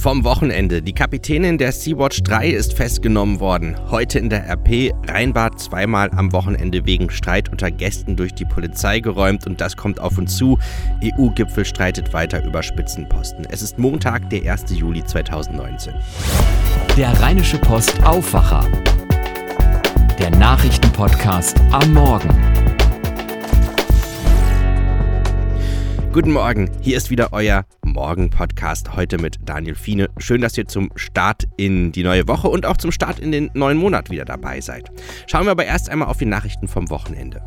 Vom Wochenende. Die Kapitänin der Sea-Watch 3 ist festgenommen worden. Heute in der RP Rheinbad zweimal am Wochenende wegen Streit unter Gästen durch die Polizei geräumt und das kommt auf uns zu. EU-Gipfel streitet weiter über Spitzenposten. Es ist Montag, der 1. Juli 2019. Der Rheinische Post Aufwacher. Der Nachrichtenpodcast am Morgen. Guten Morgen, hier ist wieder euer Morgen-Podcast heute mit Daniel Fiene. Schön, dass ihr zum Start in die neue Woche und auch zum Start in den neuen Monat wieder dabei seid. Schauen wir aber erst einmal auf die Nachrichten vom Wochenende.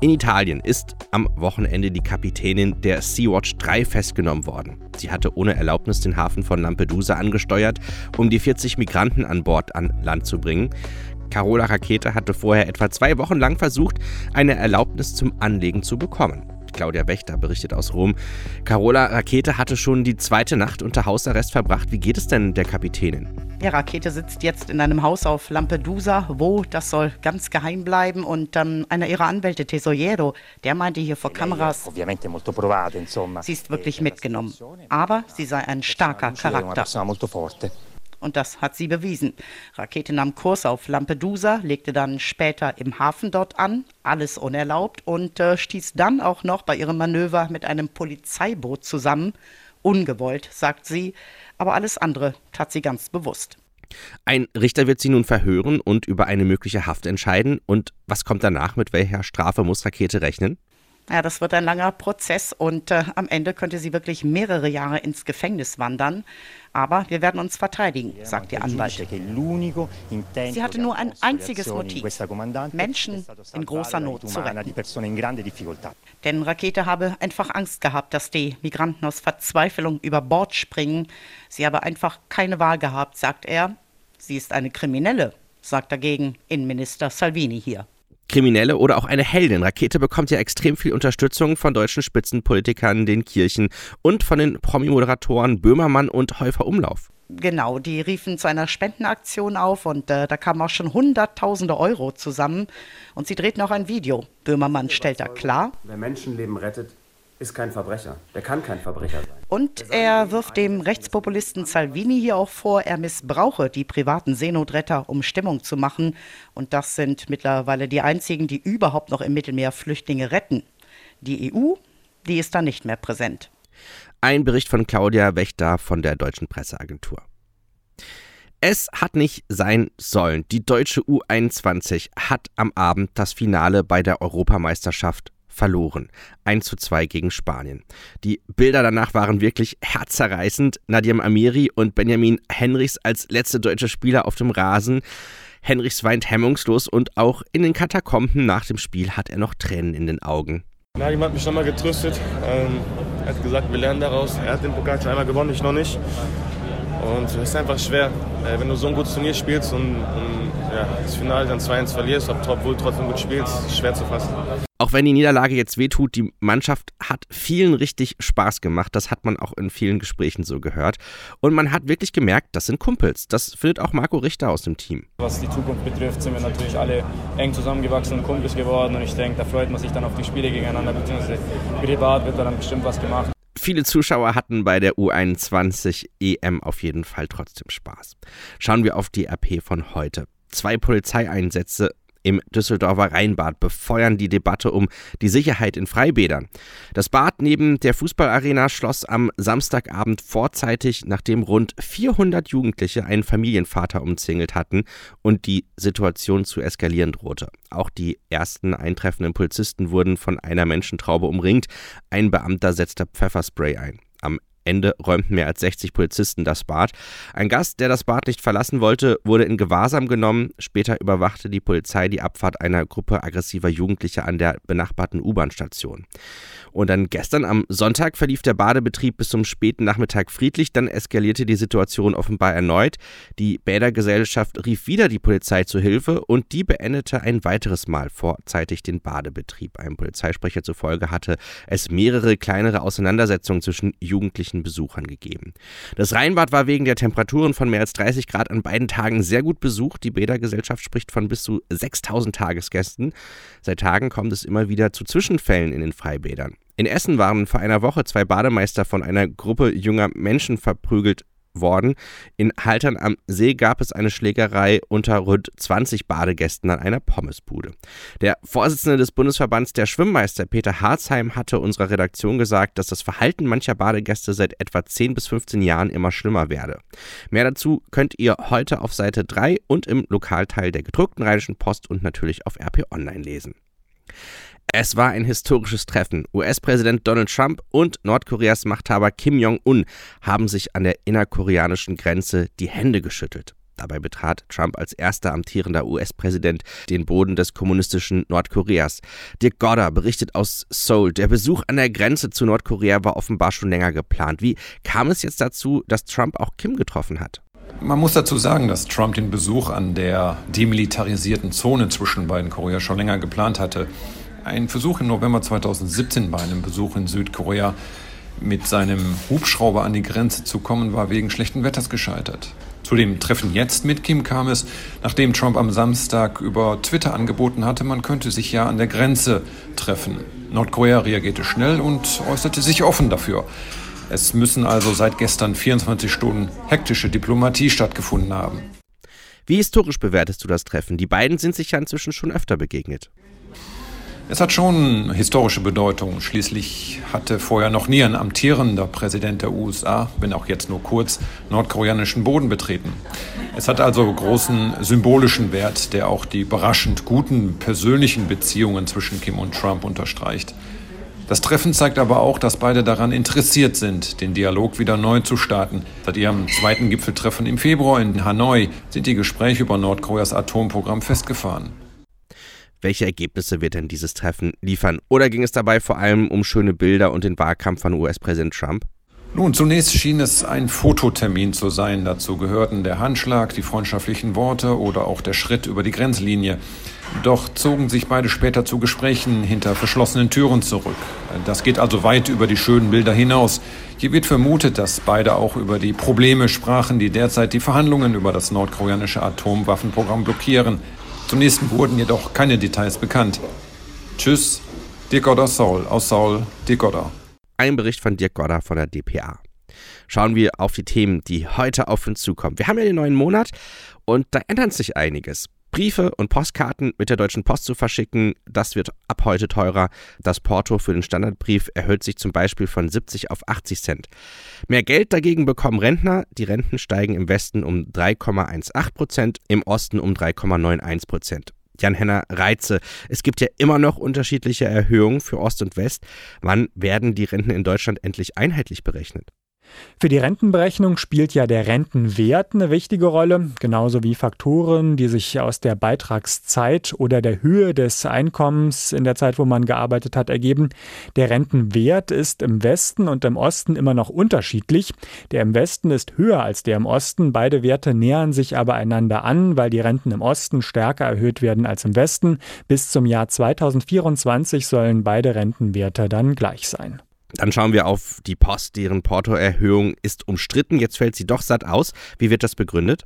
In Italien ist am Wochenende die Kapitänin der Sea-Watch 3 festgenommen worden. Sie hatte ohne Erlaubnis den Hafen von Lampedusa angesteuert, um die 40 Migranten an Bord an Land zu bringen. Carola Rakete hatte vorher etwa zwei Wochen lang versucht, eine Erlaubnis zum Anlegen zu bekommen. Claudia Wächter berichtet aus Rom. Carola Rakete hatte schon die zweite Nacht unter Hausarrest verbracht. Wie geht es denn der Kapitänin? Ja, Rakete sitzt jetzt in einem Haus auf Lampedusa. Wo, das soll ganz geheim bleiben. Und ähm, einer ihrer Anwälte, Tesoriero, der meinte hier vor Kameras, sie ist wirklich mitgenommen. Aber sie sei ein starker Charakter. Und das hat sie bewiesen. Rakete nahm Kurs auf Lampedusa, legte dann später im Hafen dort an, alles unerlaubt und äh, stieß dann auch noch bei ihrem Manöver mit einem Polizeiboot zusammen. Ungewollt, sagt sie, aber alles andere tat sie ganz bewusst. Ein Richter wird sie nun verhören und über eine mögliche Haft entscheiden. Und was kommt danach? Mit welcher Strafe muss Rakete rechnen? Ja, das wird ein langer Prozess und äh, am Ende könnte sie wirklich mehrere Jahre ins Gefängnis wandern. Aber wir werden uns verteidigen, sagt der Anwalt. Sie hatte nur ein einziges Motiv, Menschen in großer Not zu retten. Denn Rakete habe einfach Angst gehabt, dass die Migranten aus Verzweiflung über Bord springen. Sie habe einfach keine Wahl gehabt, sagt er. Sie ist eine Kriminelle, sagt dagegen Innenminister Salvini hier. Kriminelle oder auch eine Heldin. Rakete bekommt ja extrem viel Unterstützung von deutschen Spitzenpolitikern, den Kirchen und von den Promi-Moderatoren Böhmermann und Häufer Umlauf. Genau, die riefen zu einer Spendenaktion auf und äh, da kamen auch schon Hunderttausende Euro zusammen. Und sie drehten auch ein Video. Böhmermann stellt da klar. Wer Menschenleben rettet, ist kein Verbrecher. Der kann kein Verbrecher sein. Und er wirft dem Rechtspopulisten Salvini hier auch vor, er missbrauche die privaten Seenotretter, um Stimmung zu machen. Und das sind mittlerweile die einzigen, die überhaupt noch im Mittelmeer Flüchtlinge retten. Die EU, die ist da nicht mehr präsent. Ein Bericht von Claudia Wächter von der Deutschen Presseagentur. Es hat nicht sein sollen. Die deutsche U21 hat am Abend das Finale bei der Europameisterschaft verloren. 1 zu 2 gegen Spanien. Die Bilder danach waren wirklich herzerreißend. Nadim Amiri und Benjamin Henrichs als letzte deutsche Spieler auf dem Rasen. Henrichs weint hemmungslos und auch in den Katakomben nach dem Spiel hat er noch Tränen in den Augen. Nadim hat mich nochmal getröstet. Ähm, er hat gesagt, wir lernen daraus. Er hat den Pokal schon einmal gewonnen, ich noch nicht. Und es ist einfach schwer, äh, wenn du so ein gutes Turnier spielst und, und ja, das Finale dann 2-1 verlierst, obwohl du trotzdem gut spielst, ist schwer zu fassen. Auch wenn die Niederlage jetzt wehtut, die Mannschaft hat vielen richtig Spaß gemacht. Das hat man auch in vielen Gesprächen so gehört. Und man hat wirklich gemerkt, das sind Kumpels. Das findet auch Marco Richter aus dem Team. Was die Zukunft betrifft, sind wir natürlich alle eng zusammengewachsen und Kumpels geworden. Und ich denke, da freut man sich dann auf die Spiele gegeneinander, beziehungsweise privat wird da dann bestimmt was gemacht. Viele Zuschauer hatten bei der U21 EM auf jeden Fall trotzdem Spaß. Schauen wir auf die RP von heute. Zwei Polizeieinsätze im Düsseldorfer Rheinbad befeuern die Debatte um die Sicherheit in Freibädern. Das Bad neben der Fußballarena schloss am Samstagabend vorzeitig, nachdem rund 400 Jugendliche einen Familienvater umzingelt hatten und die Situation zu eskalieren drohte. Auch die ersten eintreffenden Polizisten wurden von einer Menschentraube umringt. Ein Beamter setzte Pfefferspray ein. Ende räumten mehr als 60 Polizisten das Bad. Ein Gast, der das Bad nicht verlassen wollte, wurde in Gewahrsam genommen. Später überwachte die Polizei die Abfahrt einer Gruppe aggressiver Jugendlicher an der benachbarten U-Bahn-Station. Und dann gestern am Sonntag verlief der Badebetrieb bis zum späten Nachmittag friedlich. Dann eskalierte die Situation offenbar erneut. Die Bädergesellschaft rief wieder die Polizei zu Hilfe und die beendete ein weiteres Mal vorzeitig den Badebetrieb. Ein Polizeisprecher zufolge hatte es mehrere kleinere Auseinandersetzungen zwischen jugendlichen Besuchern gegeben. Das Rheinbad war wegen der Temperaturen von mehr als 30 Grad an beiden Tagen sehr gut besucht. Die Bädergesellschaft spricht von bis zu 6000 Tagesgästen. Seit Tagen kommt es immer wieder zu Zwischenfällen in den Freibädern. In Essen waren vor einer Woche zwei Bademeister von einer Gruppe junger Menschen verprügelt worden. In Haltern am See gab es eine Schlägerei unter rund 20 Badegästen an einer Pommesbude. Der Vorsitzende des Bundesverbands der Schwimmmeister, Peter Harzheim, hatte unserer Redaktion gesagt, dass das Verhalten mancher Badegäste seit etwa 10 bis 15 Jahren immer schlimmer werde. Mehr dazu könnt ihr heute auf Seite 3 und im Lokalteil der gedruckten Rheinischen Post und natürlich auf RP Online lesen. Es war ein historisches Treffen. US-Präsident Donald Trump und Nordkoreas Machthaber Kim Jong-un haben sich an der innerkoreanischen Grenze die Hände geschüttelt. Dabei betrat Trump als erster amtierender US-Präsident den Boden des kommunistischen Nordkoreas. Dirk Godder berichtet aus Seoul. Der Besuch an der Grenze zu Nordkorea war offenbar schon länger geplant. Wie kam es jetzt dazu, dass Trump auch Kim getroffen hat? Man muss dazu sagen, dass Trump den Besuch an der demilitarisierten Zone zwischen beiden Korea schon länger geplant hatte. Ein Versuch im November 2017 bei einem Besuch in Südkorea mit seinem Hubschrauber an die Grenze zu kommen, war wegen schlechten Wetters gescheitert. Zu dem Treffen jetzt mit Kim kam es, nachdem Trump am Samstag über Twitter angeboten hatte, man könnte sich ja an der Grenze treffen. Nordkorea reagierte schnell und äußerte sich offen dafür. Es müssen also seit gestern 24 Stunden hektische Diplomatie stattgefunden haben. Wie historisch bewertest du das Treffen? Die beiden sind sich ja inzwischen schon öfter begegnet. Es hat schon historische Bedeutung. Schließlich hatte vorher noch nie ein amtierender Präsident der USA, wenn auch jetzt nur kurz, nordkoreanischen Boden betreten. Es hat also großen symbolischen Wert, der auch die überraschend guten persönlichen Beziehungen zwischen Kim und Trump unterstreicht. Das Treffen zeigt aber auch, dass beide daran interessiert sind, den Dialog wieder neu zu starten. Seit ihrem zweiten Gipfeltreffen im Februar in Hanoi sind die Gespräche über Nordkoreas Atomprogramm festgefahren. Welche Ergebnisse wird denn dieses Treffen liefern? Oder ging es dabei vor allem um schöne Bilder und den Wahlkampf von US-Präsident Trump? Nun, zunächst schien es ein Fototermin zu sein. Dazu gehörten der Handschlag, die freundschaftlichen Worte oder auch der Schritt über die Grenzlinie. Doch zogen sich beide später zu Gesprächen hinter verschlossenen Türen zurück. Das geht also weit über die schönen Bilder hinaus. Hier wird vermutet, dass beide auch über die Probleme sprachen, die derzeit die Verhandlungen über das nordkoreanische Atomwaffenprogramm blockieren. Zunächst wurden jedoch keine Details bekannt. Tschüss, Dirk Godder Saul aus Saul, Dirk Godder. Ein Bericht von Dirk Godder von der DPA. Schauen wir auf die Themen, die heute auf uns zukommen. Wir haben ja den neuen Monat und da ändert sich einiges. Briefe und Postkarten mit der Deutschen Post zu verschicken, das wird ab heute teurer. Das Porto für den Standardbrief erhöht sich zum Beispiel von 70 auf 80 Cent. Mehr Geld dagegen bekommen Rentner. Die Renten steigen im Westen um 3,18 Prozent, im Osten um 3,91 Prozent. Jan-Henner Reize. Es gibt ja immer noch unterschiedliche Erhöhungen für Ost und West. Wann werden die Renten in Deutschland endlich einheitlich berechnet? Für die Rentenberechnung spielt ja der Rentenwert eine wichtige Rolle, genauso wie Faktoren, die sich aus der Beitragszeit oder der Höhe des Einkommens in der Zeit, wo man gearbeitet hat, ergeben. Der Rentenwert ist im Westen und im Osten immer noch unterschiedlich. Der im Westen ist höher als der im Osten. Beide Werte nähern sich aber einander an, weil die Renten im Osten stärker erhöht werden als im Westen. Bis zum Jahr 2024 sollen beide Rentenwerte dann gleich sein. Dann schauen wir auf die Post, deren Portoerhöhung ist umstritten. Jetzt fällt sie doch satt aus. Wie wird das begründet?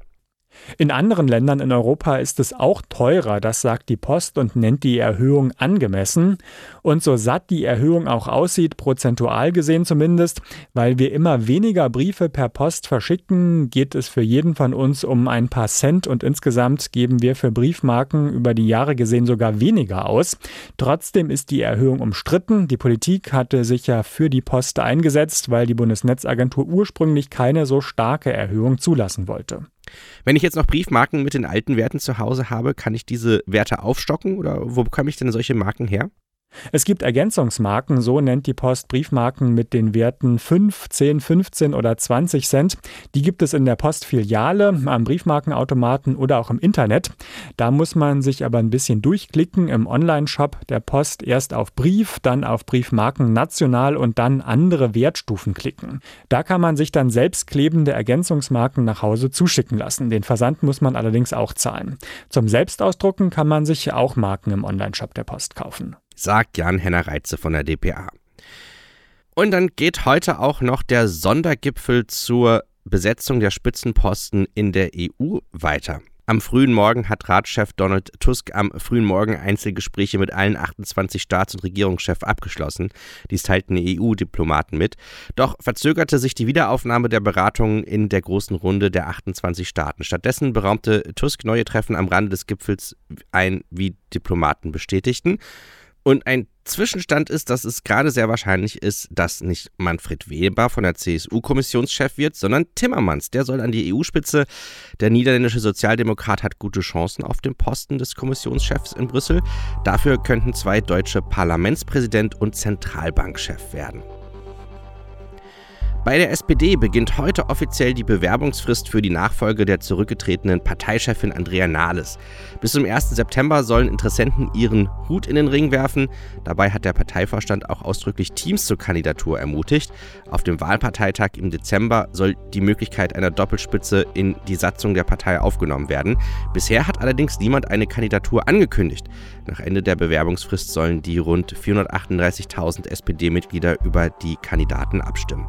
In anderen Ländern in Europa ist es auch teurer, das sagt die Post und nennt die Erhöhung angemessen. Und so satt die Erhöhung auch aussieht, prozentual gesehen zumindest, weil wir immer weniger Briefe per Post verschicken, geht es für jeden von uns um ein paar Cent und insgesamt geben wir für Briefmarken über die Jahre gesehen sogar weniger aus. Trotzdem ist die Erhöhung umstritten. Die Politik hatte sich ja für die Post eingesetzt, weil die Bundesnetzagentur ursprünglich keine so starke Erhöhung zulassen wollte. Wenn ich jetzt noch Briefmarken mit den alten Werten zu Hause habe, kann ich diese Werte aufstocken oder wo bekomme ich denn solche Marken her? Es gibt Ergänzungsmarken, so nennt die Post Briefmarken mit den Werten 5, 10, 15 oder 20 Cent. Die gibt es in der Postfiliale, am Briefmarkenautomaten oder auch im Internet. Da muss man sich aber ein bisschen durchklicken im Online-Shop der Post erst auf Brief, dann auf Briefmarken national und dann andere Wertstufen klicken. Da kann man sich dann selbstklebende Ergänzungsmarken nach Hause zuschicken lassen. Den Versand muss man allerdings auch zahlen. Zum Selbstausdrucken kann man sich auch Marken im Online-Shop der Post kaufen sagt Jan-Henner Reitze von der DPA. Und dann geht heute auch noch der Sondergipfel zur Besetzung der Spitzenposten in der EU weiter. Am frühen Morgen hat Ratschef Donald Tusk am frühen Morgen Einzelgespräche mit allen 28 Staats- und Regierungschefs abgeschlossen. Dies teilten EU-Diplomaten mit. Doch verzögerte sich die Wiederaufnahme der Beratungen in der großen Runde der 28 Staaten. Stattdessen beraumte Tusk neue Treffen am Rande des Gipfels ein, wie Diplomaten bestätigten. Und ein Zwischenstand ist, dass es gerade sehr wahrscheinlich ist, dass nicht Manfred Weber von der CSU Kommissionschef wird, sondern Timmermans. Der soll an die EU-Spitze. Der niederländische Sozialdemokrat hat gute Chancen auf dem Posten des Kommissionschefs in Brüssel. Dafür könnten zwei deutsche Parlamentspräsident und Zentralbankchef werden. Bei der SPD beginnt heute offiziell die Bewerbungsfrist für die Nachfolge der zurückgetretenen Parteichefin Andrea Nahles. Bis zum 1. September sollen Interessenten ihren Hut in den Ring werfen. Dabei hat der Parteivorstand auch ausdrücklich Teams zur Kandidatur ermutigt. Auf dem Wahlparteitag im Dezember soll die Möglichkeit einer Doppelspitze in die Satzung der Partei aufgenommen werden. Bisher hat allerdings niemand eine Kandidatur angekündigt. Nach Ende der Bewerbungsfrist sollen die rund 438.000 SPD-Mitglieder über die Kandidaten abstimmen.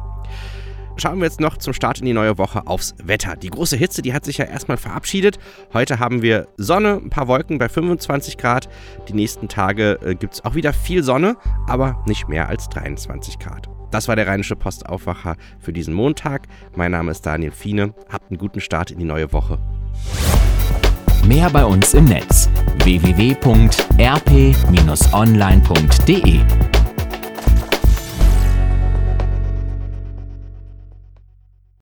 Schauen wir jetzt noch zum Start in die neue Woche aufs Wetter. Die große Hitze, die hat sich ja erstmal verabschiedet. Heute haben wir Sonne, ein paar Wolken bei 25 Grad. Die nächsten Tage äh, gibt es auch wieder viel Sonne, aber nicht mehr als 23 Grad. Das war der Rheinische Postaufwacher für diesen Montag. Mein Name ist Daniel Fiene. Habt einen guten Start in die neue Woche. Mehr bei uns im Netz www.rp-online.de